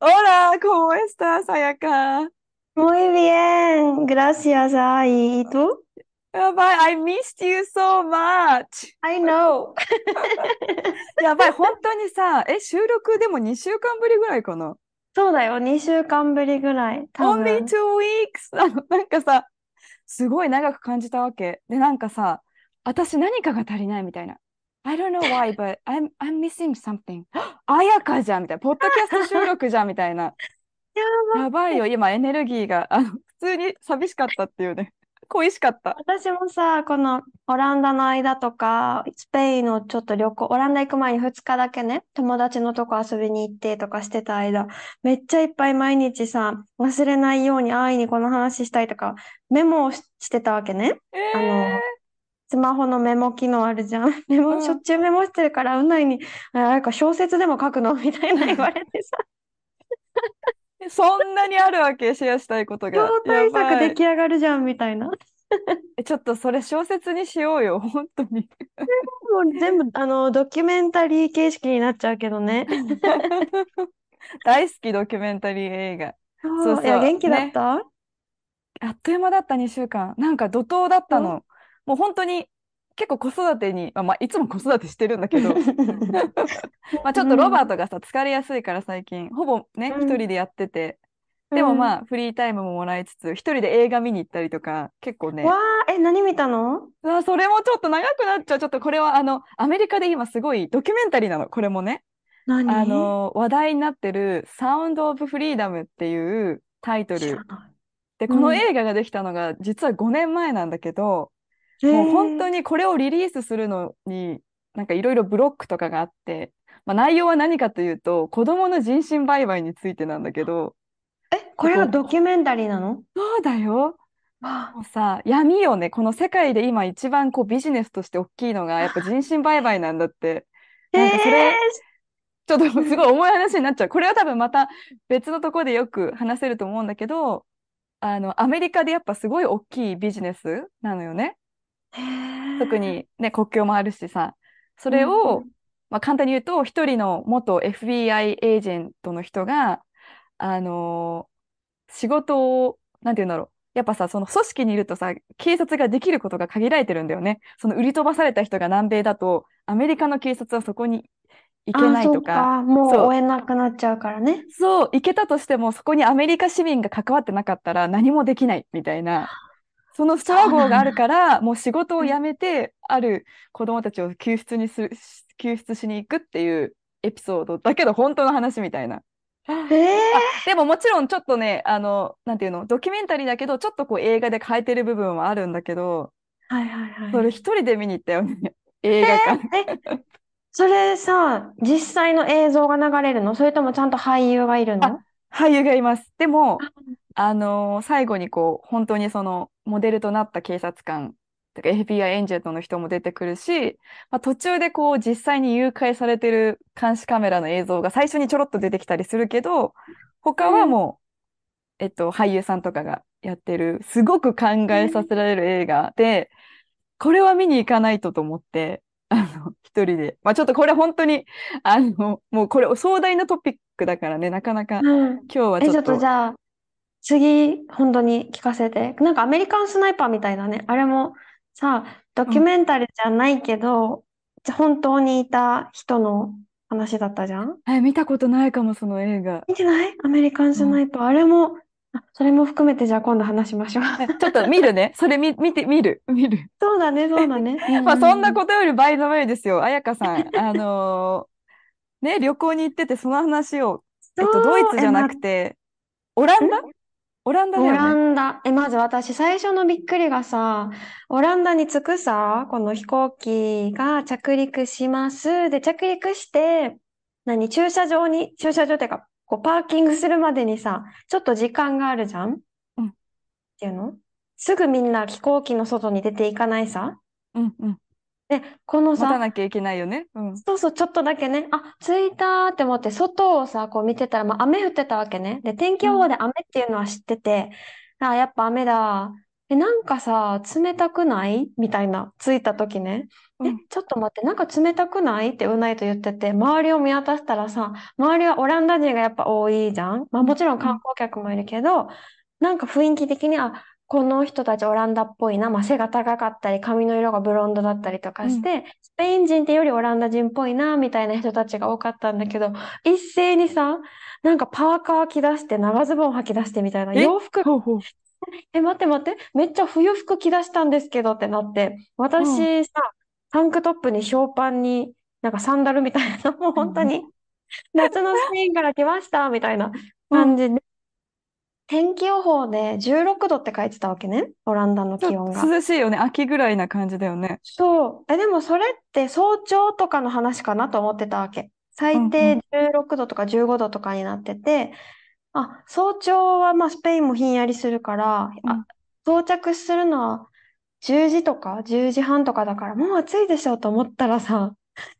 Hola, ¿cómo estás, 彩香 Muy bien, gracias Ai. ¿Y tú? やばい、I missed you so much! I know. やばい、本当にさ、え、収録でも2週間ぶりぐらいかなそうだよ、2週間ぶりぐらい、多 Only 分。two weeks! あの、なんかさ、すごい長く感じたわけ。で、なんかさ、私何かが足りないみたいな。I don't know why, but I'm, I'm missing something. あやかじゃんみたいな。ポッドキャスト収録じゃんみたいな。ややばいよ、今エネルギーが、あの、普通に寂しかったっていうね。恋しかった。私もさ、このオランダの間とか、スペインのちょっと旅行、オランダ行く前に2日だけね、友達のとこ遊びに行ってとかしてた間、めっちゃいっぱい毎日さ、忘れないように安易にこの話したいとか、メモをししてたわけね。えあの、スマホのメモ機能あるじゃん。メモ、うんしょっちゅうメモしてるから、うないに、あ、なんか小説でも書くの？みたいな言われてさ、ー、そんなにあるわけ、シェアしたいことが。超大やばい作出来上がるじゃん、みたいな。ちょっとそれ小説にしようよ、本当に。う全部、あの、ドキュメンタリー形式になっちゃうけどね。大好きドキュメンタリー映画。そうそういや、元気だねった？あっという間だった2週間。なんか怒涛だったの。もう本当に結構子育てに、まあ、まあいつも子育てしてるんだけど、まあちょっとロバートがさ、疲れやすいから最近、ほぼね、うん一人でやってて、でもまあ。あフリータイムももらいつつ、一人で映画見に行ったりとか、結構ね、わあ、え、何見たの？うわそれもちょっと長くなっちゃう。ちょっとこれはあの、アメリカで今すごいドキュメンタリーなの、これもね。何？あの、話題になってるサウンド・オブ・フリーダムっていうタイトル。で、うんこの映画ができたのが実は5年前なんだけど、い。もう本当に。にこれをリリースするのに、なんかいろいろブロックとかがあって、まあ、内容は何かというと、子供の人身売買についてなんだけど、え、これがドキュメンタリーなの？そうだよ。わもうさ、闇よね。この世界で今一番こうビジネスとして大きいのが、やっぱ人身売買なんだって。あなんかそれえちょっとすごい重い話になっちゃう。これは多分また別のところでよく話せると思うんだけど、あの、アメリカでやっぱすごい大きいビジネスなのよね。特にね、国境もあるしさ。それうんを、うんまあ、簡単に言うと、一人の元 FBI エージェントの人が、あのー仕事を、なんて言うんだろう。やっぱさ、その組織にいるとさ、警察ができることが限られてるんだよね。その売り飛ばされた人が南米だと、アメリカの警察はそこに行けないあ、そうとか、か。もう追えなくなっちゃうからね。そう、行けたとしても、そこにアメリカ市民が関わってなかったら何もできないみたいな、そのストラゴーがあるから、もう仕事を辞めて、ある子供たちを救出にする、救出しに行くっていうエピソードだけど、本当の話みたいな。ええでももちろんちょっとね、あの、なんていうの、ドキュメンタリーだけど、ちょっとこう映画で変えてる部分はあるんだけど、はいはいはい。それ一人で見に行ったよね、映画館。え、それさ、実際の映像が流れるの？それともちゃんと俳優がいるの？俳優がいます。でも、あのー最後にこう、本当にその、モデルとなった警察官、とか FBI エンジェントの人も出てくるし、まあ、途中でこう、実際に誘拐されてる監視カメラの映像が最初にちょろっと出てきたりするけど、他はもう、えっと、俳優さんとかがやってる、すごく考えさせられる映画で、これは見に行かないとと思って、あの、一人で。まあ、ちょっとこれ本当に、あの、もうこれ壮大なトピックだからね、なかなか、うん。今日はえ、ちょっちょっととじゃあ、次、本当に聞かせて。なんかアメリカンスナイパーみたいだね。あれもさ、ドキュメンタリーじゃないけど、本当にいた人の話だったじゃん？え、見たことないかも、その映画。見てない？アメリカンスナイパー。あれも、あ、それも含めてじゃあ今度話しましょう。え ちょっと見るね。それ見、見て、見る、見る。そうだね、そうだね。まあ、そんなこことより、バイザウェイですよ。彩香さん。あのーね、旅行に行ってて、その話を、えっと、ドイツじゃなくて、オランダ？オランダだオラよね。ンダ。え、まず私、最初のびっくりがさ、オランダに着くさ、この飛行機が着陸します。で、着陸して、何、駐車場に、駐車場っていうか、こう、パーキングするまでにさ、ちょっと時間があるじゃん？っうんていうの？すぐみんな飛行機の外に出ていかないさ？うんうん。で、この待たさ、なきゃいけないよね。うん。そうそう、ちょっとだけね、あ、着いたって思って、外をさ、こう見てたら、まあ、雨降ってたわけね。で、天気予報で雨っていうのは知ってて、あ、やっぱ雨だ。え、なんかさ、冷たくない？みたいな、着いた時ね。え、うんちょっと待って、なんか冷たくないってうないと言ってて、周りを見渡したらさ、周りはオランダ人がやっぱ多いじゃん。まあもちろん観光客もいるけど、なんか雰囲気的に、あ、この人たちオランダっぽいな、まあ背が高かったり、髪の色がブロンドだったりとかして、スペイン人ってよりオランダ人っぽいな、みたいな人たちが多かったんだけど、一斉にさ、なんかパーカー着出して、長ズボン履き出してみたいな、え？洋服。え、待って待って、めっちゃ冬服着出したんですけどってなって、私さ、タンクトップにショーパンに、なんかサンダルみたいな、もう本当に、夏のスペインから来ましたみたいな感じで、天気予報で16度って書いてたわけね、オランダの気温が。涼しいよね。秋ぐらいな感じだよね。そう。え、でもそれって早朝とかの話かなと思ってたわけ。最低16度とか15度とかになってて、あ、早朝はまあスペインもひんやりするから、うんあ、到着するのは10時とか10時半とかだからもう暑いでしょと思ったらさ、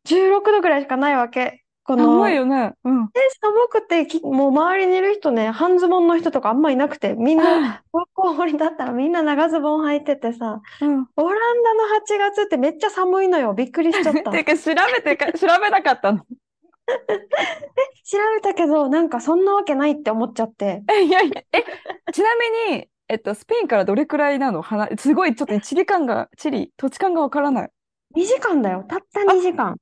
16度ぐらいしかないわけ。この、寒いよね。うん。で寒くてき、もう周りにいる人ね、半ズボンの人とかあんまいなくて、みんな、高校終わりだったらみんな長ズボン履いててさ、うん。オランダの8月ってめっちゃ寒いのよ。びっくりしちゃった。ていうか、調べてか、調べなかったの？調べたけど、なんかそんなわけないって思っちゃって。え、いやいや、え、ちなみに、えっと、スペインからどれくらいなの？すごい、ちょっと地理感が、地理、土地感がわからない。2時間だよ。たった2時間。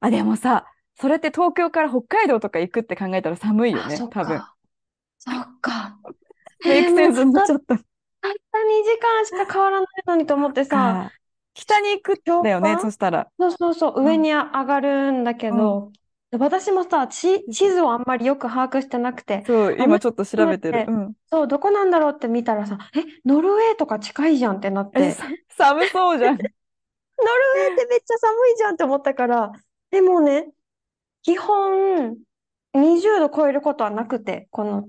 あ、でもさ、それって東京から北海道とか行くって考えたら寒いよね、多分。か。そっか。メイクセンスになっちゃった。たった2時間しか変わらないのにと思ってさ、あ北に行くんだよね、そしたら。そうそうそう、うん上に上がるんだけど、で私もさ、地、地図をあんまりよく把握してなくて、そう、あ今ちょっと調べてる。待うん。そう、どこなんだろうって見たらさ、え、ノルウェーとか近いじゃんってなって、寒そうじゃん。ノルウェーってめっちゃ寒いじゃんって思ったから、でもね、基本20度超えることはなくて、この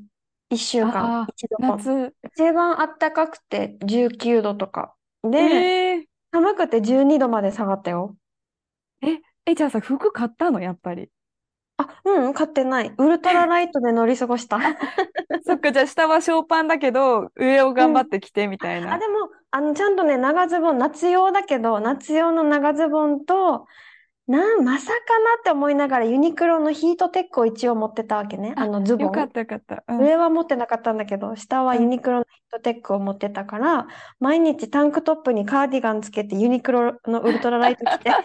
1週間、あー一度も。夏。一番暖かくて19度とか。で、えー、寒くて12度まで下がったよ。え、じゃあさ、服買ったの、やっぱり。あ、うん、買ってない。ウルトラライトで乗り過ごした。そっか、じゃあ下はショーパンだけど、上を頑張って着てみたいあ、な。でも、あの、ちゃんとね、長ズボン、夏用だけど、夏用の長ズボンと、なん、まさかなって思いながらユニクロのヒートテックを一応持ってたわけね。あのズボン。よかったよかった。うん。上は持ってなかったんだけど、下はユニクロのヒートテックを持ってたから、毎日タンクトップにカーディガンつけてユニクロのウルトラライト着て、あ、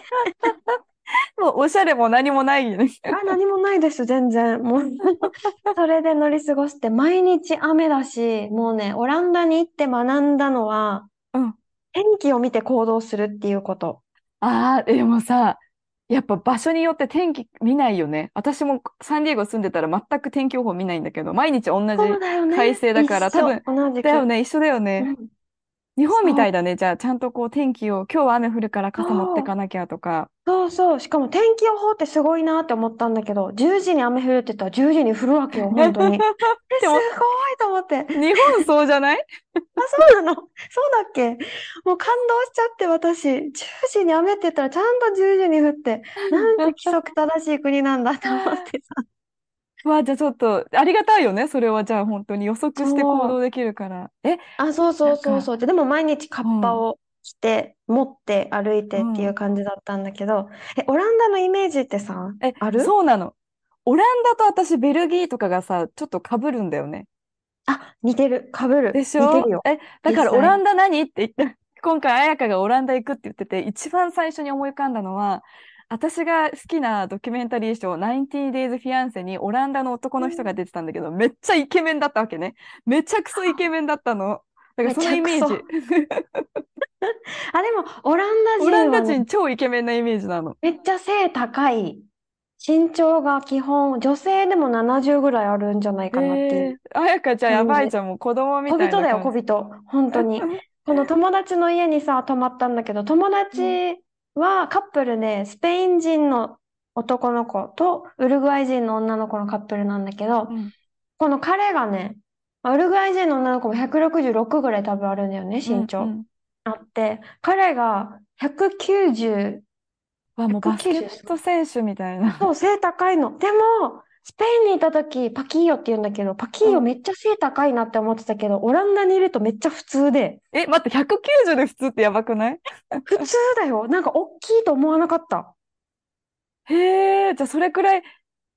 もうおしゃれも何もないよね。何もないです、全然。もう、それで乗り過ごして、毎日雨だし、もうね、オランダに行って学んだのは、うん。天気を見て行動するっていうこと。ああ、でもさ、やっぱ場所によって天気見ないよね。私もサンディエゴ住んでたら全く天気予報見ないんだけど、毎日同じそうだよね。快晴だから多分同じく。だよね、一緒だよね。うん日本みたいだね。じゃあ、ちゃんとこう天気を、今日は雨降るから傘持ってかなきゃとか。そうそう。しかも天気予報ってすごいなって思ったんだけど、10時に雨降るって言ったら10時に降るわけよ、本当に。え、すごいと思って。日本そうじゃない？あ、そうなの？そうだっけ？もう感動しちゃって私、10時に雨って言ったらちゃんと10時に降って、なんて規則正しい国なんだと思ってさ。わあ、じゃあちょっと、ありがたいよね。それはじゃあ本当に予測して行動できるから。え、あ、そうそうそうそう。で、でも毎日カッパを着て、持って歩いてっていう感じだったんだけど、え、オランダのイメージってさ、え、ある？そうなの。オランダと私、ベルギーとかがさ、ちょっと被るんだよね。あ、似てる。被る。でしょ？似てるよ。え、だからオランダ何？って言って、今回彩香がオランダ行くって言ってて、一番最初に思い浮かんだのは、私が好きなドキュメンタリーショー、90 Days Fiancé にオランダの男の人が出てたんだけど、めっちゃイケメンだったわけね。めちゃくそイケメンだったの。だからそのイメージ。あ、でも、オランダオランダ人超イケメンなイメージなの。めっちゃ背高い。身長が基本、女性でも70ぐらいあるんじゃないかなっていう。えー、彩香ちゃんやばいじゃん、もう子供みたい小人だよ。小人。本当に。この友達の家にさ、泊まったんだけど、友達はカップルで、スペイン人の男の子とウルグアイ人の女の子のカップルなんだけど、うんこの彼がね、まあウルグアイ人の女の子も166ぐらい多分あるんだよね、身長。うんうんあって、彼が190、わ、もうバスケット選手みたいな。そう、背高いの。でも、スペインにいた時、パキーヨって言うんだけど、パキーヨうんめっちゃ背高いなって思ってたけど、オランダにいるとめっちゃ普通で、え、待って、190で普通ってやばくない？普通だよ。なんか大きいと思わなかった。へえ、じゃあそれくらい、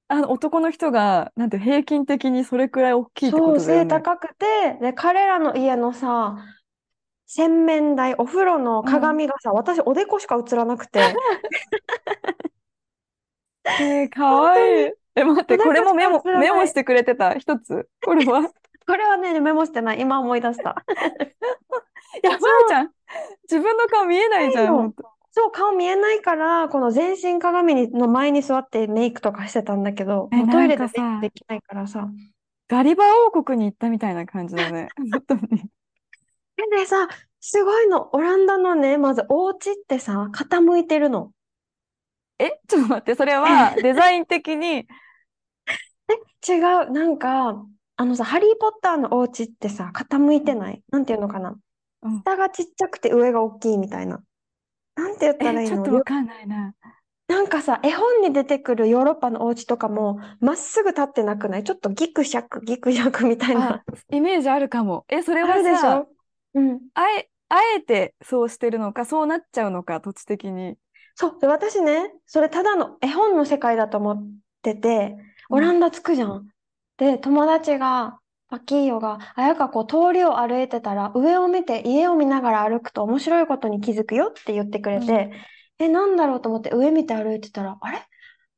あの、男の人が、なんて平均的にそれくらい大きいってこそう、とだよね。背高くて、で、彼らの家のさ、洗面台、お風呂の鏡がさ、私おでこしか映らなくて、えー、かわいい。え、待って、これもメモ、メモしてくれてた、一つ？これは？これはね、メモしてない。今思い出した。やばいじゃん。自分の顔見えないじゃん。そう、顔見えないから、この全身鏡にの前に座ってメイクとかしてたんだけど、えもうトイレでメイクできないからさ。ガリバー王国に行ったみたいな感じだね。本当に。でねさ、すごいの。オランダのね、まずお家ってさ、傾いてるの。え、ちょっと待って、それはデザイン的に、違う。なんか、あのさ、ハリー・ポッターのお家ってさ、傾いてない？なんていうのかな？うん下がちっちゃくて上が大きいみたいな。なんて言ったらいえ、いのちょっとわかんないな。なんかさ、絵本に出てくるヨーロッパのお家とかも、まっすぐ立ってなくない？ちょっとギクシャク、ギクシャクみたいな。あ、イメージあるかも。え、それあはさ、るでしょ？うん。あえ、あえてそうしてるのか、そうなっちゃうのか、土地的に。そう。で、私ね、それただの絵本の世界だと思ってて、オランダ着くじゃん。で、友達が、パキーヨが、あやかこう通りを歩いてたら、上を見て家を見ながら歩くと面白いことに気づくよって言ってくれて、え、なんだろうと思って上見て歩いてたら、あれ？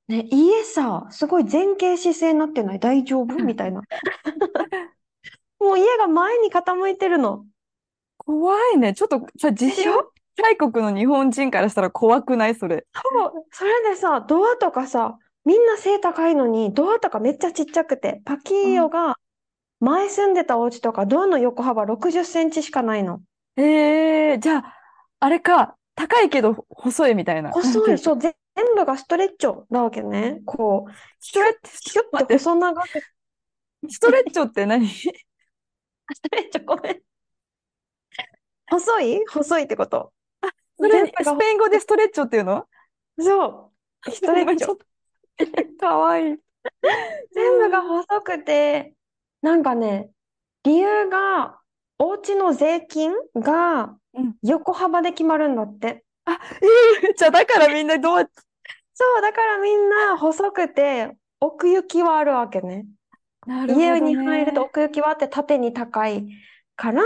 ね、家さ、すごい前傾姿勢になってない？大丈夫？みたいな。もう家が前に傾いてるの。怖いね。ちょっとさ、地震でしょ大国の日本人からしたら怖くない？それ。そう、それでさ、ドアとかさ、みんな背高いのに、ドアとかめっちゃちっちゃくて、パキーヨが前住んでたお家とか、ドアの横幅60センチしかないの。えー、じゃあ、あれか、高いけど細いみたいな。細い、そう、ぜ全部がストレッチョなわけね。こう、ストレッチ、キュッて待って、細長く、ストレッチョって何？ストレッチョ、ごめん。細い？細いってこと。それ、スペイン語でストレッチョっていうの？そう、ストレッチョ。かわいい。全部が細くて、なんかね、理由が、お家の税金がうん横幅で決まるんだって。えー、じゃあだからみんなどうそう、だからみんな細くて、奥行きはあるわけね。なるほど家に入るとね。奥行きはあって縦に高いから、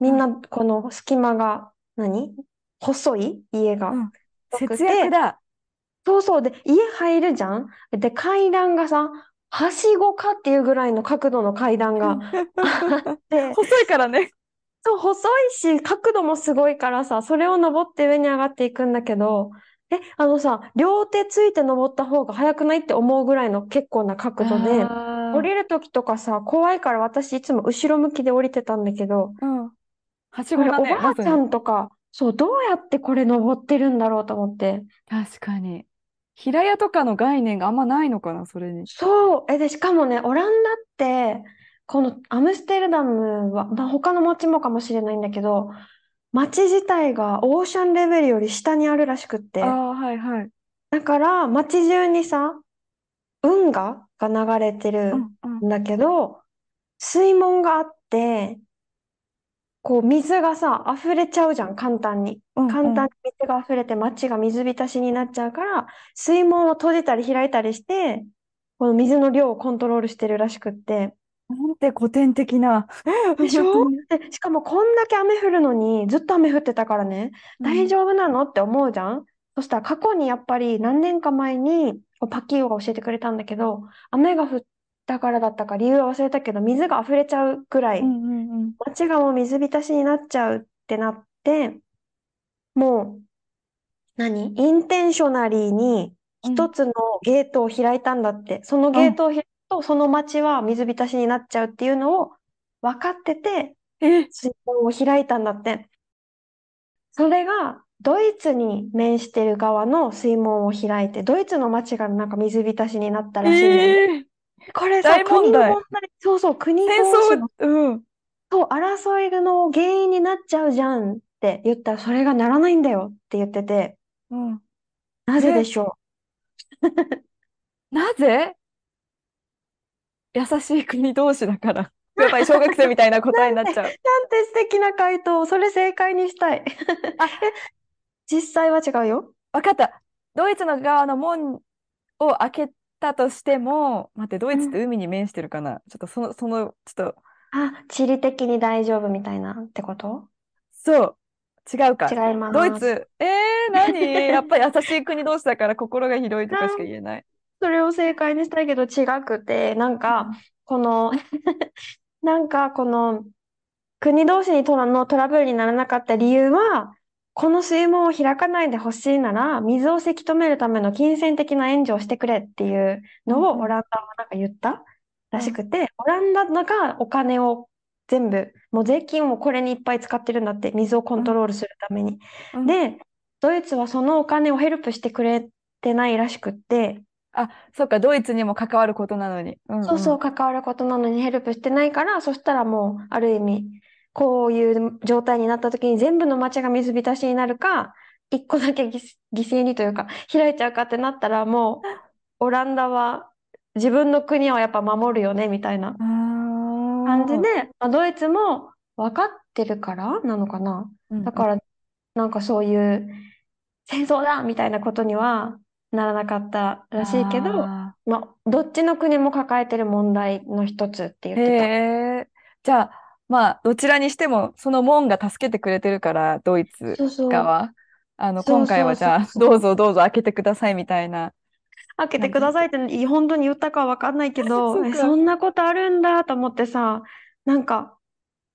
みんなこの隙間が何？細い？家が。うん節約て、だ。そうそう。で、家入るじゃん？で、階段がさ、はしごかっていうぐらいの角度の階段があって、細いからね。そう、細いし、角度もすごいからさ、それを登って上に上がっていくんだけど、え、あのさ、両手ついて登った方が早くないって思うぐらいの結構な角度で、あ降りるときとかさ、怖いから私いつも後ろ向きで降りてたんだけど、ーうん。はしこれおごだね、まずばあちゃに。んとか、そう、どうやってこれ登ってるんだろうと思って。確かに。平屋とかの概念があんまないのかな、それに。そう、え、で、しかもね、オランダって、このアムステルダムは、まあ、他の街もかもしれないんだけど、街自体がオーシャンレベルより下にあるらしくって。ああ、はいはい。だから、街中にさ、運河が流れてうる。んだけど、水門があって、こう、水がさ、溢れちゃうじゃん、簡単に。うん簡単に水が溢れて街が水浸しになっちゃうから、水門を閉じたり開いたりして、この水の量をコントロールしてるらしくって。なんて古典的な。でしょ？で、しかもこんだけ雨降るのに、ずっと雨降ってたからね、大丈夫なのって思うじゃん？そしたら過去にやっぱり何年か前に、こうパッキーヨが教えてくれたんだけど、雨が降ったからだったか理由は忘れたけど、水が溢れちゃうぐらい、うんうんうん。街がもう水浸しになっちゃうってなって、もう、何？インテンショナリーに一つのゲートを開いたんだって。そのゲートを開くと、その街は水浸しになっちゃうっていうのを分かってて、え、水門を開いたんだって。それがドイツに面してる側の水門を開いて、ドイツの町がなんか水浸しになったらしいねん。ええこれさ、大問国の題。問題、そうそう、国の、うん。そう、争いの原因になっちゃうじゃんって言ったら、それがならないんだよって言ってて、うん。なぜでえ、し ょなぜ？優しい国同士だから。やっぱり小学生みたいなう答えになっちゃう。なんて、なんて素敵な回答。それ正解にしたい。あ、実際は違うよ。わかった。ドイツの側の門を開けたとしても、待って、ドイツってうん。海に面してるかな？ちょっとその、その、ちょっと、あ、地理的に大丈夫みたいなってこと？そう、違うか。違います。ドイツ、えー、何？やっぱり優しい国同士だから心が広いとかしかな言えない。それを正解にしたいけど違くて、なんうか、ん。この なんかこの国同士にトラのトラブルにならなかった理由は、この水門を開かないでほしいなら、水をせき止めるための金銭的な援助をしてくれっていううんのをうんオランダはなんか言ったらうんしくて、オランダがお金を全部、もう税金をこれにいっぱい使ってるんだって、水をコントうんロールするために。うんで、ドイツはそのお金をヘルプしてくれてないらしくって、あ、そっか、ドイツにも関わることなのに。うんそうそう、うん。関わることなのにヘルプしてないから、そしたらもう、ある意味、こういう状態になった時に全部の街が水浸しになるか、一個だけ犠犠牲にというか、開いちゃうかってなったら、もう、オランダは自分の国をやっぱ守るよね、みたいなあ感じーで、まあ、ドイツも分かってるからなのかな。うんうん。だから、なんかそういう、戦争だみたいなことにはならなかったらしいけど、あまあ、どっちの国も抱えてる問題の一つって言ーってた。じゃあ、まあ、どちらにしても、その門が助けてくれてるから、ドイツ。側。あの、今回はじゃあ。どうぞどうぞ開けてくださいみたいな開けて。くださいってい本当に言ったかは分かんないけど、え、そ。そんなことあるんだと思ってさ、なんか、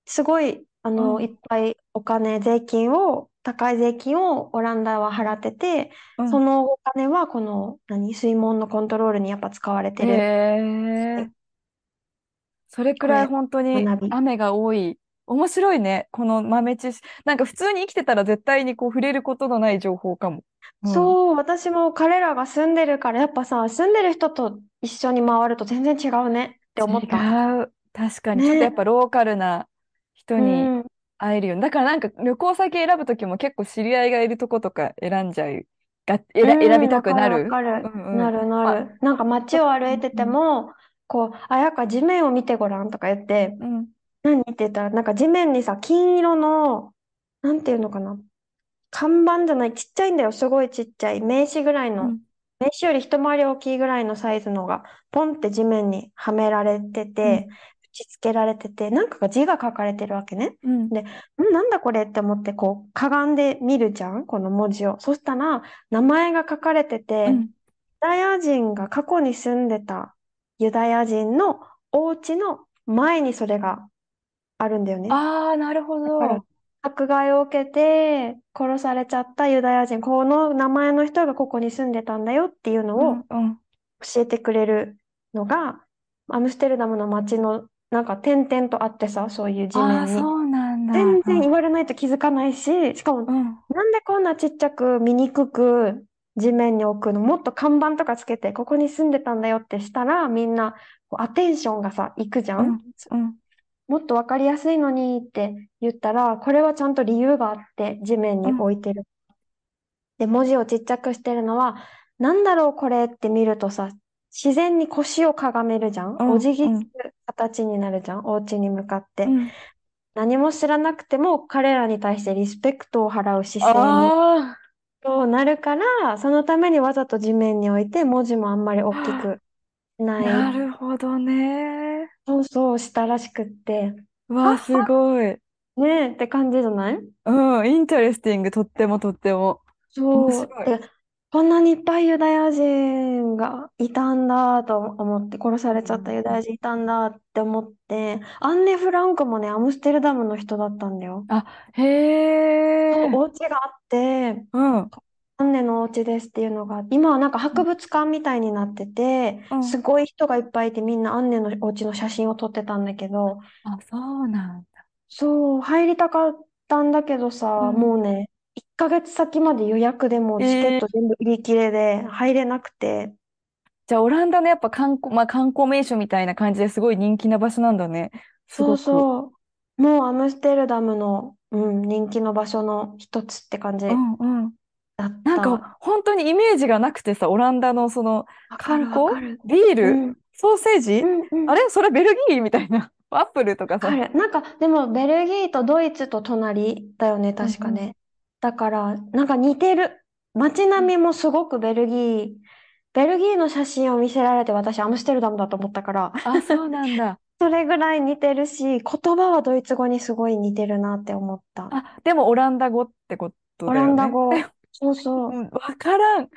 すごい、あうの、いん、っぱいお金、税金を、高い税金をオランダは払ってて、うん。そのお金はこの、何、水門のコントロールにやっぱ使われてへる。え。それくらい本当に。雨が多い。面白いね。この豆知識。なんか普通に生きてたら絶対にこう触れることのない情報かも。うん。そう、私も彼らが住んでるから、やっぱさ、住んでる人と一緒に回ると全然違うねって思った。違う。確かに。ちょっとやっね。ぱローカルな人うにん。会えるように。だからなんか旅行先選ぶときも結構知り合いがいるとことか選んじゃう。が、う選、選びん、たくなる？かる。なるなまあ、る。なんか街を歩いててうんも、こう、あやか地面を見てごらんとか言って、うん。何って言ったら、なんか地面にさ、金色の、なんていうのかな。看板じゃない、ちっちゃいんだよ。すごいちっちゃい。名刺ぐらいうの、ん。名刺より一回り大きいぐらいのサイズのが、ポンって地面にはめられてうん。て、打ち付けられてて、なんかが字が書かれてるわけね。うん。で、んなんだこれって思って、こう、かがんで見るじゃんこの文字を。そしたら、名前が書かれてうて、ん。ユダヤ人が過去に住んでたユダヤ人のお家の前にそれがあるんだよね。ああ、なるほだから、ど。迫害を受けて殺されちゃったユダヤ人、この名前の人がここに住んでたんだよっていうのをうん。うん。教えてくれるのが、アムステルダムの街のなんか点々とあってさ、そういう地ああ、面に。そうなんだ。全然うん。言われないと気づかないし、しかも、うん。なんでこんなちっちゃく見にくく地面に置くのもっと看板とかつけて、ここに住んでたんだよってしたら、みんなこうアテンションがさ、行くじゃうんん。うん。もっとわかりやすいのにって言ったら、これはちゃんと理由があって地面にうん。置いてる。で、文字をちっちゃくしてるのは、なんだろうこれって見るとさ、自然に腰をかがめるじゃん？うん。お辞儀うん。する形になるじゃん？お家に向かって。うん。何も知らなくても彼らに対してリスペクトを払う姿勢にあそうなるから、そのためにわざと地面に置いて文字もあんまり大きあ。くしなない。るほどね。そうそうしたらしくって、うわあ、すごい。ねえって感じじゃない？うん。インタレスティング。とってもとっても。面そう。白い。で、こんなにいっぱいユダヤ人がいたんだと思って、殺さうれちゃったユダん。ヤ人いたんだって思って、アンネ・フランクもね、アムステルダムの人だったんだよ。あ、へそう、え。お家があって、うん。アンネのお家ですっていうのが、今はなんか博物館みたいになってて、うん。すごい人がいっぱいいてみんなアンネのお家の写真を撮ってたんだけど、あ、そうなんだ。そう、入りたかったんだけどうさ、ん。もうね、1ヶ月先まで予約でもうチケット全部売り切れで入れなくて、じゃあ、オランダのやっぱ観光、まあ観光名所みたいな感じですごい人気な場所なんだね。すそうごく。そう、もうアムステルダムの、うん、人気の場所の一つって感じうんうん。だった。なんか本当にイメージがなくてさ、オランダのその観光？わかる。ビーうルん、ソーセージ？うんうん。あれ？それベルギーみたいな。アップルとかさ。わかる。なんか、でも、ベルギーとドイツと隣だよね、確かうんね。だから、なんか似てる。街並みもすごくベルギー、ベルギーの写真を見せられて、私、アムステルダムだと思ったから、あ、そうなんだ。それぐらい似てるし、言葉はドイツ語にすごい似てるなって思った。あ、でもオランダ語ってことオラだよね。ンダ語。そうそうう。ん、わからん。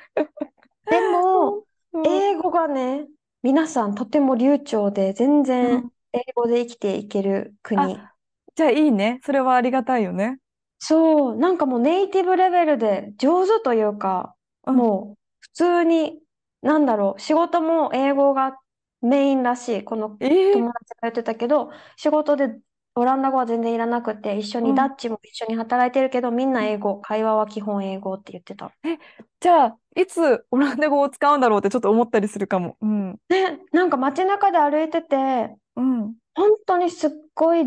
でも、うん英語がね、皆さんとても流暢で、全う然ん英語で生きていける国。あ、じゃあいいね。それはありがたいよね。そう、なんかもうネイティブレベルで上手というか、うんもう普通に、なんだろう、仕事も英語がメインらしい。このえー友達が言ってたけど、仕事でオランダ語は全然いらなくて、一緒うんにダッチも一緒に働いてるけど、みんな英語、会話は基本英語って言ってた。じゃあ、いつオランダ語を使うんだろうってちょっと思ったりするかも。うん。ね、なんか街中で歩いてて、うん。本当にすっごい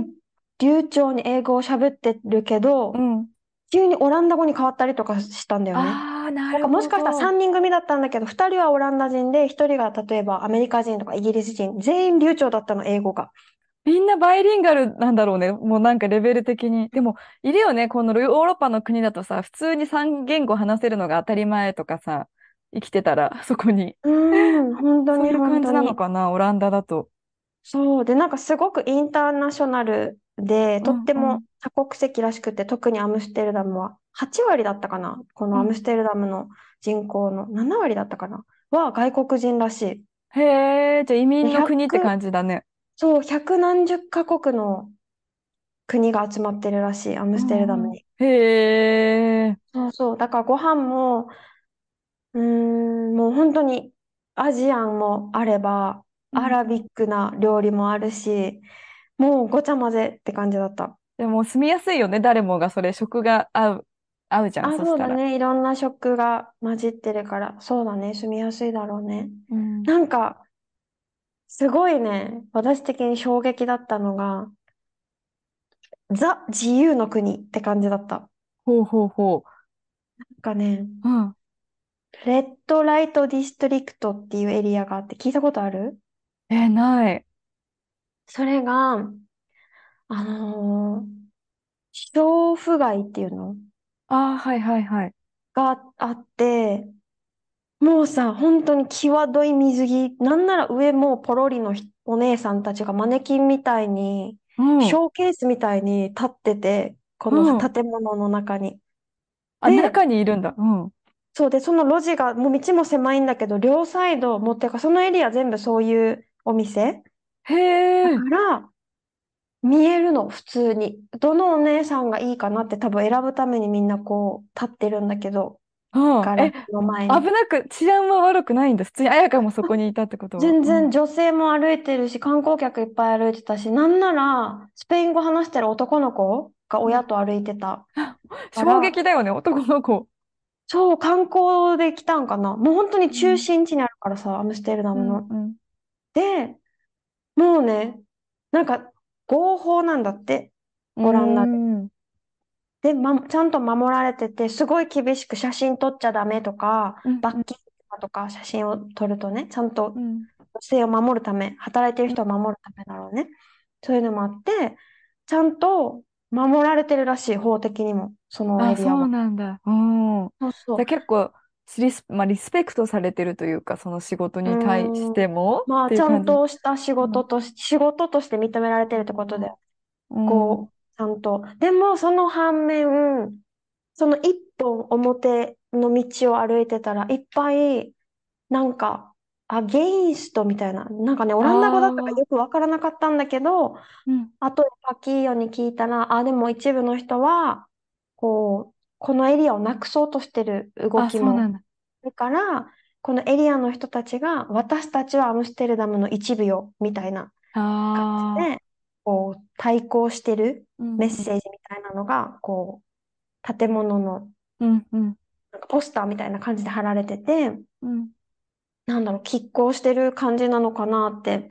流暢に英語を喋ってるけどう、ん。急にオランダ語に変わったりとかしたんだよね。なもしかしたらど。3人組だったんだけど、2人はオランダ人で、1人が例えばアメリカ人とかイギリス人、全員流暢だったの、英語が。みんなバイリンガルなんだろうね。もうなんかレベル的に。でも、いるよね。このヨーロッパの国だとさ、普通に3言語話せるのが当たり前とかさ、生きてたら、そこに。うーん、本当にそういう感じなの。かな、オランダだと。そう。で、なんかすごくインターナショナルで、とってもうんうん多国籍らしくて、特にアムステルダムは8割だったかな。このアムステルダムの人口の7割だったかな。は外国人らしい。へえ、じゃあ移民の100国って感じだね。そう、百何十カ国の国が集まってるらしい、アムステルダムに。へえ、そうそう。だからご飯も、うーん、もう本当にアジアンもあれば、うんアラビックな料理もあるし、もうごちゃ混ぜって感じだった。でも住みやすいよね。誰もがそれ、食が合う、合うじゃん、あ、そしたら。そうだね。いろんな食が混じってるから、そうだね。住みやすいだろうね。うんなんか、すごいね、私的に衝撃だったのが、ザ・自由の国って感じだった。ほうほうほなんかね、う。うん。 red light district っていうエリアがあって聞いたことある？え、ない。それが、あのー、娼婦街っていうの？ああ、はいはいはい。があって、もうさ、本当に際どい水着、なんなら上もうポロリのひお姉さんたちがマネキンみたいに、うん。ショーケースみたいに立ってて、こうんの建物の中に。あ、で中にいるんだ。うん。そうで、その路地が、もう道も狭いんだけど、両サイド、もうてか、そのエリア全部そういうお店へえだ。から、見えるの、普通に。どのお姉さんがいいかなって多分選ぶためにみんなこう、立ってるんだけど、うん。え、ガラスの前に。危なく、治安は悪くないんだ。普通に彩香もそこにいたってことは。全うん然女性も歩いてるし、観光客いっぱい歩いてたし、なんなら、スペイン語話してる男の子が親と歩いてた。衝撃だよね、男の子。そう、観光で来たんかな。もう本当に中心地にあるからさ、アムステルダムの。うんで、もうね、なんか合法なんだって。うんオランダでうんで、ま、ちゃんと守られてて、すごい厳しく写真撮っちゃダメとか、うん罰金とか写真を撮るとね、ちゃんとうん女性を守るため、働いてる人を守るためだろうね。そういうのもあって、ちゃんと守られてるらしい、法的にも、そのあ、エリアは。そうなんだ。うん。そうそう結構リス、まあ、リスペクトされてるというか、その仕事に対してもまあ、ちゃん。とした仕事とし、仕事として認められてるってことで、うん。こう、ちゃんと。でも、その反面、その一本表の道を歩いてたら、いっぱい、なんか、アゲインストみたいな、なんかね、オランダ語だったかよくわからなかったんだけど、うん。あとでパキーヨに聞いたら、あ、でも一部の人は、こう、このエリアをなくそうとしてる動あ、きもだ。だから、このエリアの人たちが、私たちはアムステルダムの一部よ、みたいな。感じで、こう、対抗してるうんメッセージみたいなのが、こう、建物のなんかポスターみたいな感じで貼られてて、うん。なんだろう、拮抗してる感じなのかなって。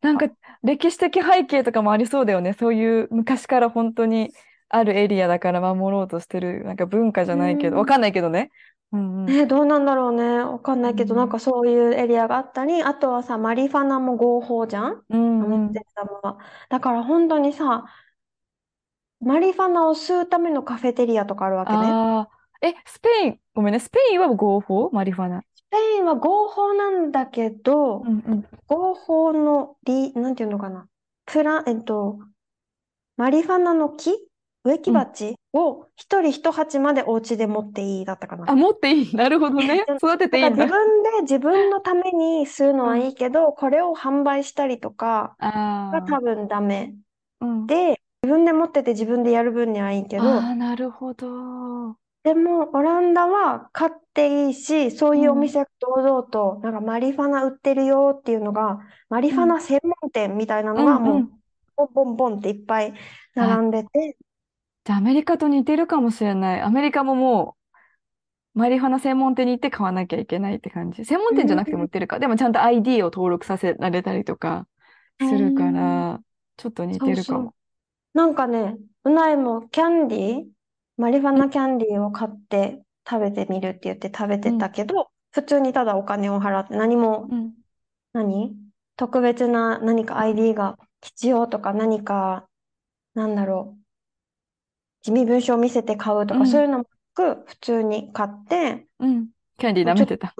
なんか歴史的背景とかもありそうだよね。そういう昔から本当にあるエリアだから守ろうとしてる、なんか文化じゃないけど、うんわかんないけどね。うんうん。ね、どうなんだろうね。わかんないけど、うんなんかそういうエリアがあったり、あとはさ、マリファナも合法じゃん？うんうんアムステルダムは。だから本当にさ、マリファナを吸うためのカフェテリアとかあるわけね。え、スペイン、ごめんね、スペインは合法？マリファナ。スペインは合法なんだけど、うんうん。合法のリ、なんていうのかな。プラン、えっと、マリファナの木植木鉢を一人一鉢までお家で持っていいだったかな。あ、持っていい。なるほどね。育てていいんだ。分で自分のために吸うのはいいけど、これを販売したりとかあが多分ダメ。あ、うん。で、自分で持ってて自分でやる分にはいいけど、ああ、なるほど。でもオランダは買っていいし、そういうお店が堂々と、なんかマリファナ売ってるよっていうのが、マリファナ専門店みたいなのがうんう、もうんボンボンボンっていっぱい並んでて、じゃあアメリカと似てるかもしれない。アメリカももう、マリファナ専門店に行って買わなきゃいけないって感じ。専門店じゃなくても売ってるか。でもちゃんと ID を登録させられたりとかするから、ちょっと似てるかそうそうも。なんかね、うないもキャンディー、マリファナキャンディーを買って食べてみるって言って食べてたけど、普通にただお金を払って何も、うん。何？特別な何か ID が必要とか何か、なんだろう、地味文書を見せて買うとうんかそういうのもなく、普通に買って、うん。キャンディー舐めてた。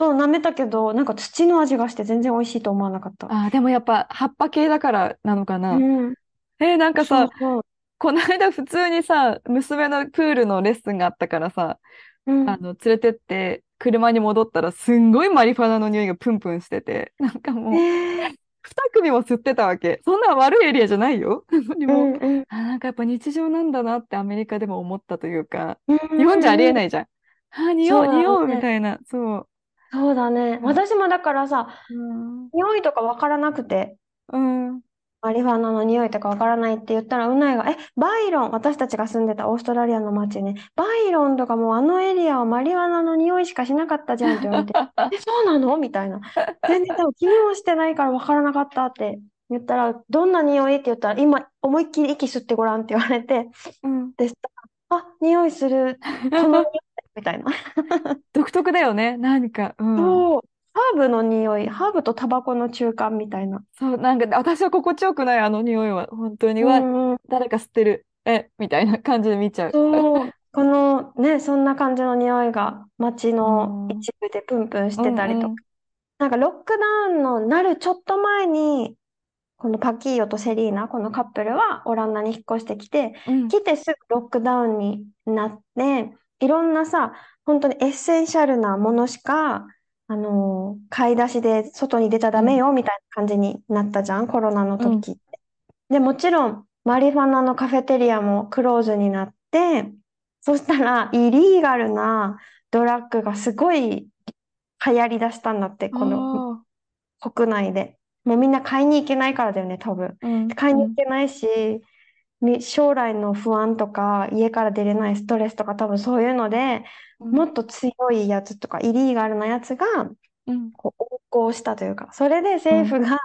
そう、舐めたけど、なんか土の味がして全然美味しいと思わなかった。ああ、でもやっぱ葉っぱ系だからなのかな。うん。えーなんかさ、そう。この間普通にさ、娘のプールのレッスンがあったからさ、うん。あの、連れてって、車に戻ったら、すんごいマリファナの匂いがプンプンしてて、なんかもう、ね二組も吸ってたわけ。そんな悪いエリアじゃないよ。なのにえ。うもう、んうん。あ、なんかやっぱ日常なんだなってアメリカでも思ったというか、日日本じゃありえい。ないじゃん。あ、匂う、匂うみたいな、そう。そうだね。うん私もだからさ、うん、匂いとかわからなくて、うん、マリファナの匂いとかわからないって言ったら、うないが、え、バイロン、私たちが住んでたオーストラリアの街ね、バイロンとかもうあのエリアはマリファナの匂いしかしなかったじゃんって言われて、え、そうなの？みたいな。全然多分気にもしてないからわからなかったって言ったら、どんな匂い？って言ったら、今思いっきり息吸ってごらんって言われて、うん。でしたら、あ、匂いする、この匂いみたいな。独特だよね、何か。うん。そう、ハーブの匂い、ハーブとタバコの中間みたいな。そう、なんか、私は心地よくない、あの匂いは。本当に、うわ、んうん誰か吸ってる。え、みたいな感じで見ちゃう。そう、このね、そんな感じの匂いが街のうん一部でプンプンしてたりとか。うんうんなんかロックダウンのなるちょっと前に、このパキーヨとセリーナ、このカップルはオランダに引っ越してきて、うん来てすぐロックダウンになって、いろんなさ、本当に essential なものしか、あのー買い出しで外に出ちゃダメよみたいな感じになったじゃん、コロナの時って。で、もちろん、マリファナのカフェテリアもクローズになって、そしたら、 illegal なドラッグがすごい流行りだしたんだって、このあ国内で。もうみんな買いに行けないからだよね、多分。ーうん買いに行けないし、み将来の不安とか、家から出れないストレスとか、多分そういうので、うんもっと強いやつとか、イリーガルなやつが、うん。こう横行したというか、それで政府が、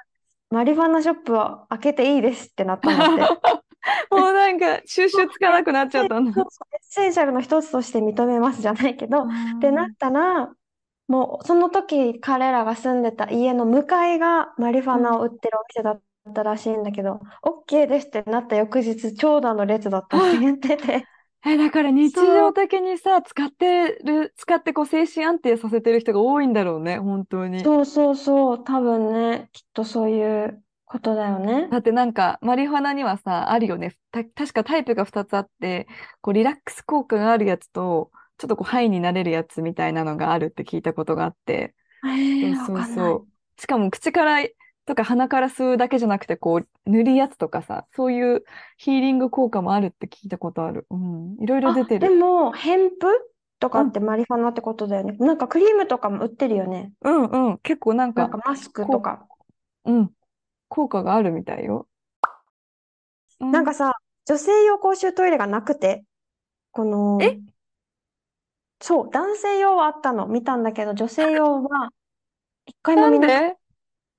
マリファナショップを開けていいですってなったんだって。もうなんか収集つかなくなっちゃったんだ。そうessential の一つとして認めますじゃないけど、ってなったら、もうその時彼らが住んでた家の向かいがマリファナを売ってるお店だったらしいんだけど、OK ですってなった翌日、長蛇の列だったって言ってて、え、だから日常的にさ、使ってる、使ってこう精神安定させてる人が多いんだろうね、本当に。そうそうそう、多分ね、きっとそういうことだよね。だってなんか、マリファナにはさ、あるよね。た、確かタイプが2つあって、こう、リラックス効果があるやつと、ちょっとこう、ハイになれるやつみたいなのがあるって聞いたことがあって。えー、そうわかんない。そう。しかも口からとか鼻から吸うだけじゃなくて、こう、塗るやつとかさ、そういうヒーリング効果もあるって聞いたことある。うん。いろいろ出てあ、でる。も、ヘンプとかってマリファナってことだよね。なんかクリームとかも売ってるよね。うんうん。結構なんか、なんかマスクとか。うん。効果があるみたいよ。うなんかさ、女性用公衆トイレがなくて、この、え？そう、男性用はあったの。見たんだけど、女性用は一回も見なかっ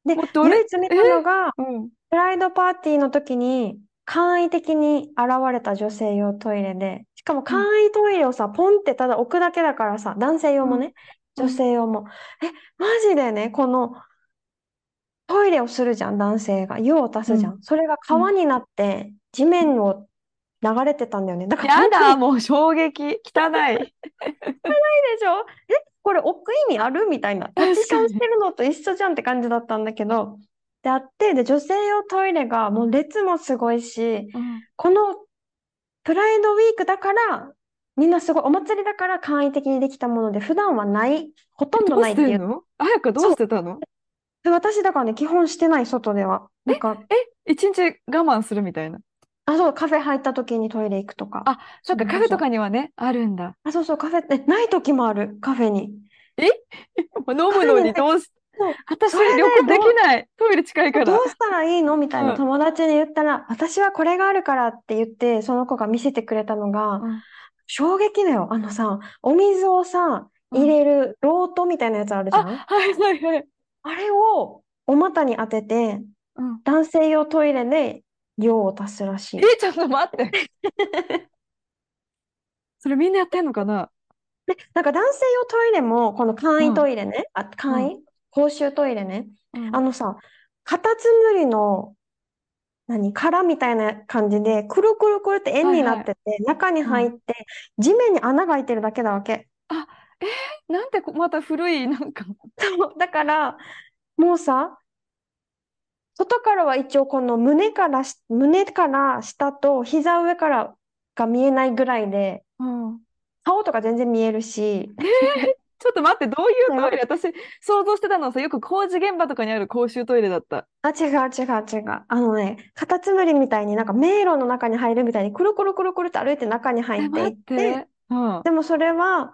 で唯一見たのが、うん。プライドパーティーの時に簡易的に現れた女性用トイレで、しかも簡易トイレをさ、ポンってただ置くだけだからさ、男性用もね、うん女性用も。え、マジでね、このトイレをするじゃん、男性が。用を足すじゃん。それが川になって地面を流れてたんだよね。だからやだ、もう衝撃。汚い。でしょ？え、これ置く意味ある？みたいな。タッチションしてるのと一緒じゃんって感じだったんだけど。であって、で、女性用トイレがもう列もすごいし、うんこのプライドウィークだから、みんなすごい、お祭りだから簡易的にできたもので、普段はない、ほとんどないっいう。しててんの？彩香どうしてたの？で私だからね、基本してない、外では。なんか、一日我慢するみたいな。あ、そう、カフェ入った時にトイレ行くとか。あ、そっか、カフェとかにはね、あるんだ。あ、そうそう、カフェって、ない時もある、カフェに。もう飲むのにどうし、そう私それで旅行できない。トイレ近いから。どうしたらいいの？みたいなうん友達に言ったら、私はこれがあるからって言って、その子が見せてくれたのが、うん衝撃だよ。あのさ、お水をさ、うん入れるロートみたいなやつあるじゃあ、ん。はいはいはい。あれをお股に当てて、うん。男性用トイレで用を足すらしい。え、ちょっと待って。それみんなやってんのかな？で、なんか男性用トイレも、この簡易トイレね、あ、簡易？公衆トイレね。うんあのさ、カタツムリの、何、殻みたいな感じで、くるくるくるって円になってて、中に入って、地面に穴が開いてるだけなわけ。なんてこまた古い、なんか。そうだから、もうさ、外からは一応この胸からし、胸から下と膝上からが見えないぐらいで、うん。顔とか全然見えるし、ちょっと待って、どういうトイレ？私、想像してたのはさ、よく工事現場とかにある公衆トイレだった。あ、違う違う違う。あのね、カタツムリみたいになんか迷路の中に入るみたいに、くるくるくるくるって歩いて中に入え、ってい待っって、て。うん。でもそれは、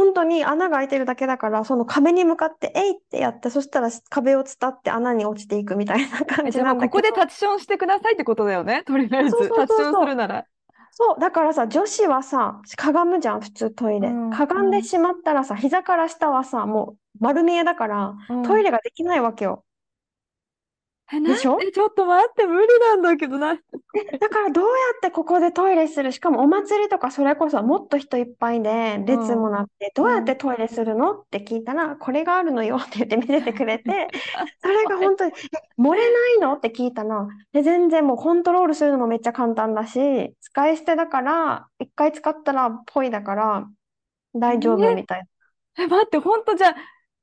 本当に穴が開いてるだけだから、その壁に向かって、えいってやって、そしたら壁を伝って穴に落ちていくみたいな感え、じじゃあもうここでなんだけど。タッチションしてくださいってことだよね。とりあえず、そうそうそうタッチションそうするなら。そう、だからさ、女子はさ、かがむじゃん、普通トイレ。うんかがんでしまったらさ、膝から下はさ、もう丸見えだから、うんトイレができないわけよ。え、でしょ？え、ちょっと待って、無理なんだけどな。だからどうやってここでトイレする？しかもお祭りとかそれこそもっと人いっぱいで列もなって、どうやってトイレするの？って聞いたら、これがあるのよ。って言って見せてくれて、それが本当に、え、漏れないの？って聞いたら、で、全然もうコントロールするのもめっちゃ簡単だし、使い捨てだから、一回使ったらポイだから、大丈夫みたいえ、待って、ほんとじゃあ、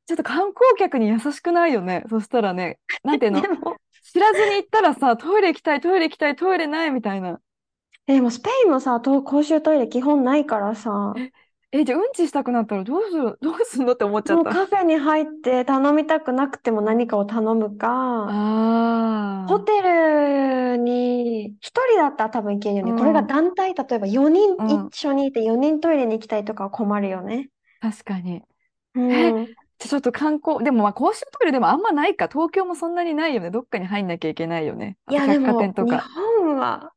ちょっと観光客に優しくないよね？そしたらね、なんていうな。の知らずに行ったらさ、トイレ行きたい、トイレ行きたい、トイレないみたいな。えでもスペインのさ、と公衆トイレ基本ないからさ、え、じゃあうんちしたくなったらどうする、どうすんのって思っちゃった。もうカフェに入って頼みたくなくても何かを頼むか、ああ。ホテルに一人だったら多分行けるよね。うんこれが団体、例えば4人うん一緒にいて4人トイレに行きたいとかは困るよね。確かに。うん。えちょっと観光、でもまあ公衆トイレでもあんまないか。東京もそんなにないよね。どっかに入んなきゃいけないよね。あいや、店とか。本は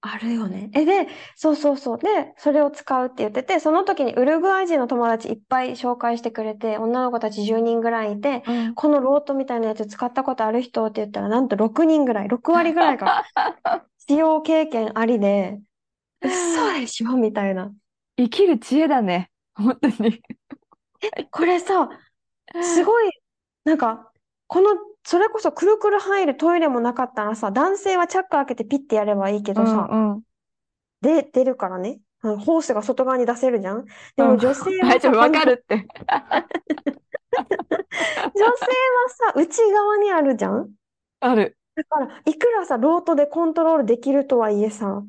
あるよね。え、で、そうそうそう。で、それを使うって言ってて、その時にウルグアイ人の友達いっぱい紹介してくれて、女の子たち10人ぐらいいて、うんこのロートみたいなやつ使ったことある人って言ったら、なんと6人ぐらい、6割ぐらいが 使用経験ありで、嘘でしょ？みたいな。生きる知恵だね。本当に。これさ、すごい、なんか、この、それこそくるくる入るトイレもなかったらさ、男性はチャック開けてピッてやればいいけどさ、うんうん。で、出るからね。あのホースが外側に出せるじゃん。でうんも女性は大丈夫、さ、わかるって。女性はさ、内側にあるじゃん？ある。だから、いくらさ、ロートでコントロールできるとはいえさ、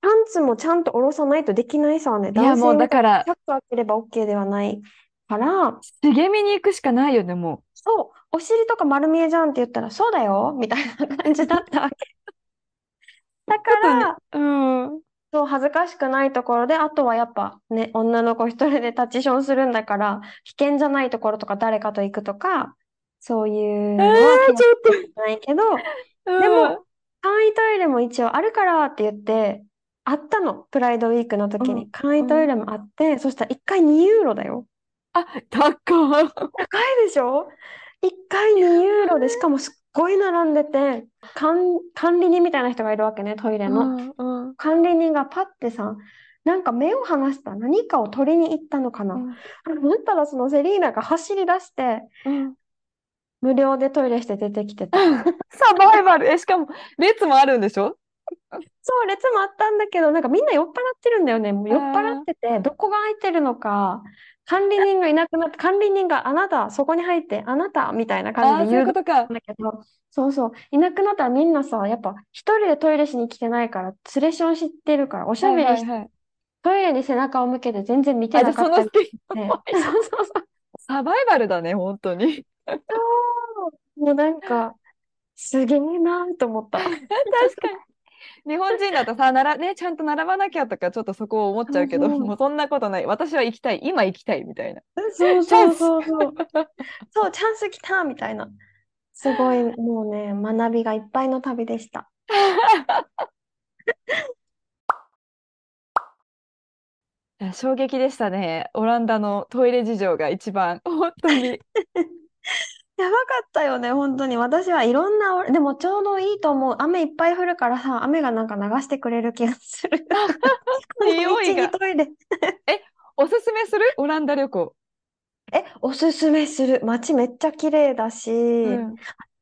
パンツもちゃんと下ろさないとできないさね。いや、もうだからチ、ャック開ければ OK ではないから、茂みに行くしかないよね、もそう、お尻とか丸見えじゃんって言ったら、そうだよ、みたいな感じだったわけ。だから、う。うん。そう、恥ずかしくないところで、あとはやっぱね、女の子一人でタッチションするんだから、危険じゃないところとか誰かと行くとか、そういうのはえー、ちょっないけど、と。でもうん簡易トイレも一応あるからって言って、あったの、プライドウィークの時に。うん簡易トイレもあって、そしたら1回2ユーロだよ。あ、高っ。高いでしょ ?1 回2ユーロで、しかもすっごい並んでて、管、管理人みたいな人がいるわけね、トイレの。うんうん管理人がパッてさ、なんか目を離した何かを取りに行ったのかな。うんそしたらそのセリーナが走り出して、うん無料でトイレして出てきてた。サバイバル。え、しかも、列もあるんでしょ？そう、列もあったんだけど、なんかみんな酔っ払ってるんだよね。もう酔っ払ってて、どこが空いてるのか、管理人がいなくなって、管理人があなた、そこに入って、あなた、みたいな感じで誘導こ。だけど、そうそう、いなくなったらみんなさ、やっぱ一人でトイレしに来てないから、ツレション知ってるから、おしゃべりして、はいはいはい。トイレに背中を向けて全然見てなかったりあそ そうそうそう。サバイバルだね、本当に。もうなんか、すげえなーと思った。確かに。日本人だとさ、なら、ね、ちゃんと並ばなきゃとか、ちょっとそこを思っちゃうけど、もうそんなことない。私は行きたい。今行きたい。みたいな。そうチャンスそうそうそう。そう、チャンス来たみたいな。すごい、もうね、学びがいっぱいの旅でした。衝撃でしたね。オランダのトイレ事情が一番、本当に。やばかったよね、本当に。私はいろんな、でもちょうどいいと思う。雨いっぱい降るからさ、雨がなんか流してくれる気がする。匂いがトイレ。おすすめする？オランダ旅行。え、おすすめする。街めっちゃ綺麗だし、うん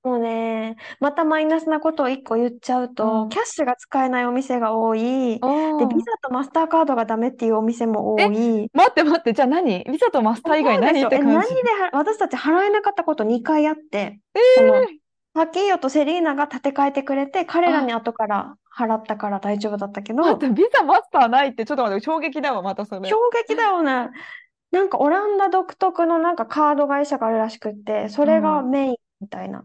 もうね、またマイナスなことを一個言っちゃうと、うんキャッシュが使えないお店が多い。で、おービザとマスターカードがダメっていうお店も多い。待って待って、じゃあ何？ビザとマスター以外何そうでしょえ、って感じ？何では、私たち払えなかったこと2回あって、えそのー、パキーヨとセリーナが立て替えてくれて、彼らに後から払ったから大丈夫だったけど、待って、ビザマスターないって、ちょっと待って、衝撃だわ、またそれ。衝撃だよね。なんかオランダ独特のなんかカード会社があるらしくって、それがメインみたいな。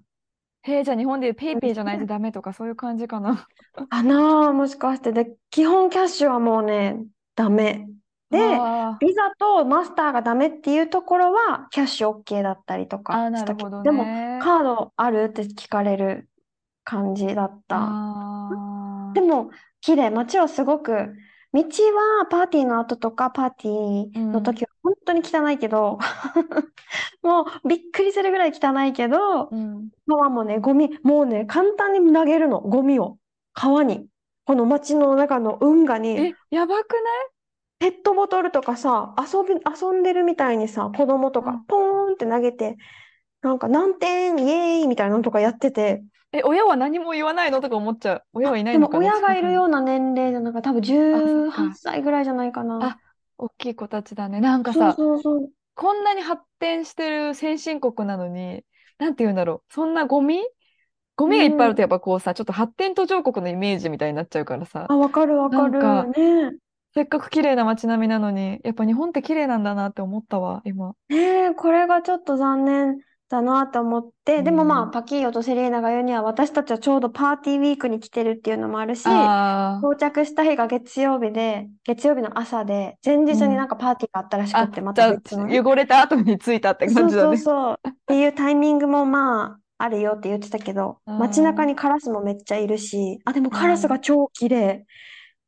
へえ、じゃあ日本でいう PayPay じゃないとダメとか、そういう感じかな。かなあ、もしかして。で、基本キャッシュはもうね、ダメ。で、あビザとマスターがダメっていうところは、キャッシュ OK だったりとーあかー、なしたけど、るほどでも、ね。カードあるって聞かれる感じだった。あでも、綺麗。街はすごく、道はパーティーの後とかパーティーの時は本当に汚いけど、もうびっくりするぐらい汚いけどー、うん。川もね、ゴミ、もうね、簡単に投げるの、ゴミを。川に。この街の中の運河に、え、やばくペットボトルとかさ、遊び、遊んでるみたいにさ、子供とかうん、ポーンって投げて、なんか何点、イエーイみたいなのとかやってて、ないえ、親は何も言わないのとか思っちゃう。親はいないでものかな？親がいるよ近うな年齢で、なんか多分そっ18か歳ぐらいじゃないかな。あ大きい子たちだね。なんかそうさ、そうそう。こんなに発展してる先進国なのに、なんて言うんだろう。そんなゴミ？ゴミがいっぱいあるとやっぱこうさ、ちょっと発展途上国のイメージみたいになっちゃうからさ、あ、わかるわかる。なんねせっかく綺麗な街並みなのに、やっぱ日本って綺麗なんだなって思ったわ、今。え。ねえ、これがちょっと残念だなと思って、でもまあ、うんパキーヨとセリーナが言うには、私たちはちょうどパーティーウィークに来てるっていうのもあるし、あ到着した日が月曜日で、月曜日の朝で、前日になんかパーティーがあったらしくあ、って、また別のね。あ、汚れた後に着いたってそうそう感じだね。そう。っていうタイミングもまあ、あるよって言ってたけど、うん街中にカラスもめっちゃいるし、あ、でもカラスが超綺麗。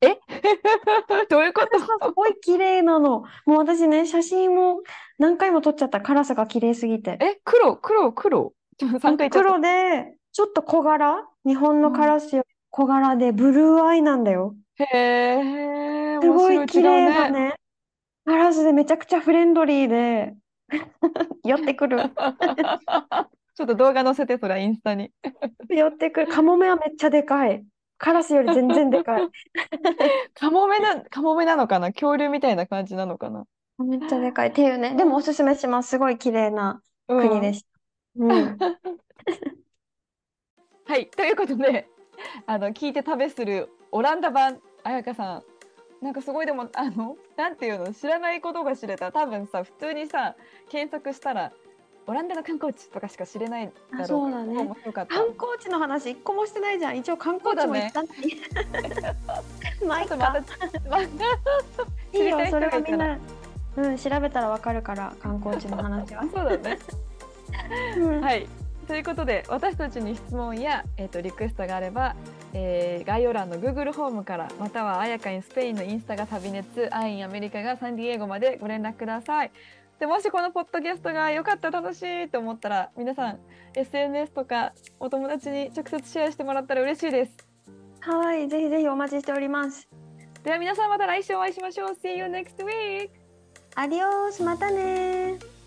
どういうこカラスがすごい綺麗なの。もう私ね、写真を何回も撮っちゃった。カラスが綺麗すぎて。とえ、黒、黒、黒？ちょっと3回。黒で、ちょっと小柄？日本のカラスより小柄で、ブルーアイなんだよ。へえ、すごい、い綺。麗だね。カラスでめちゃくちゃフレンドリーで、寄ってくる。ちょっと動画載せて、それはインスタに。寄ってくる。カモメはめっちゃでかい。カラスより全然でかい。カモメな、カモメなのかな？恐竜みたいな感じなのかな？めっちゃでかい。っていうね。でもおすすめします。すごい綺麗なうん。国でした。うん。はい、ということで、あの、聞いて旅するオランダ版、彩香さん。なんかすごいでも、あの、なんていうの、知らないことが知れた。多分さ、普通にさ、検索したら、オランダの観光地とかしか知れないだろうね面白かった。観光地の話一個もしてないじゃん。一応観光地も行ったのに。まあいいちょっとまか。た、ま いいよ知りたい。人がいたらはみんな、うん、調べたらわかるから、観光地の話はあ、。そうだね。うんはい。ということで、私たちに質問や、えっ、と、リクエストがあれば、えー概要欄の Google ホームからまたはあやかにスペインのインスタが旅熱アインアメリカがサンディエゴまでご連絡ください。でもしこのポッドキャストが良かった楽しいと思ったら皆さん SNS とかお友達に直接シェアしてもらったら嬉しいです。はい、ぜひぜひお待ちしております。では皆さんまた来週お会いしましょう。See you next week! アディオース、またねー。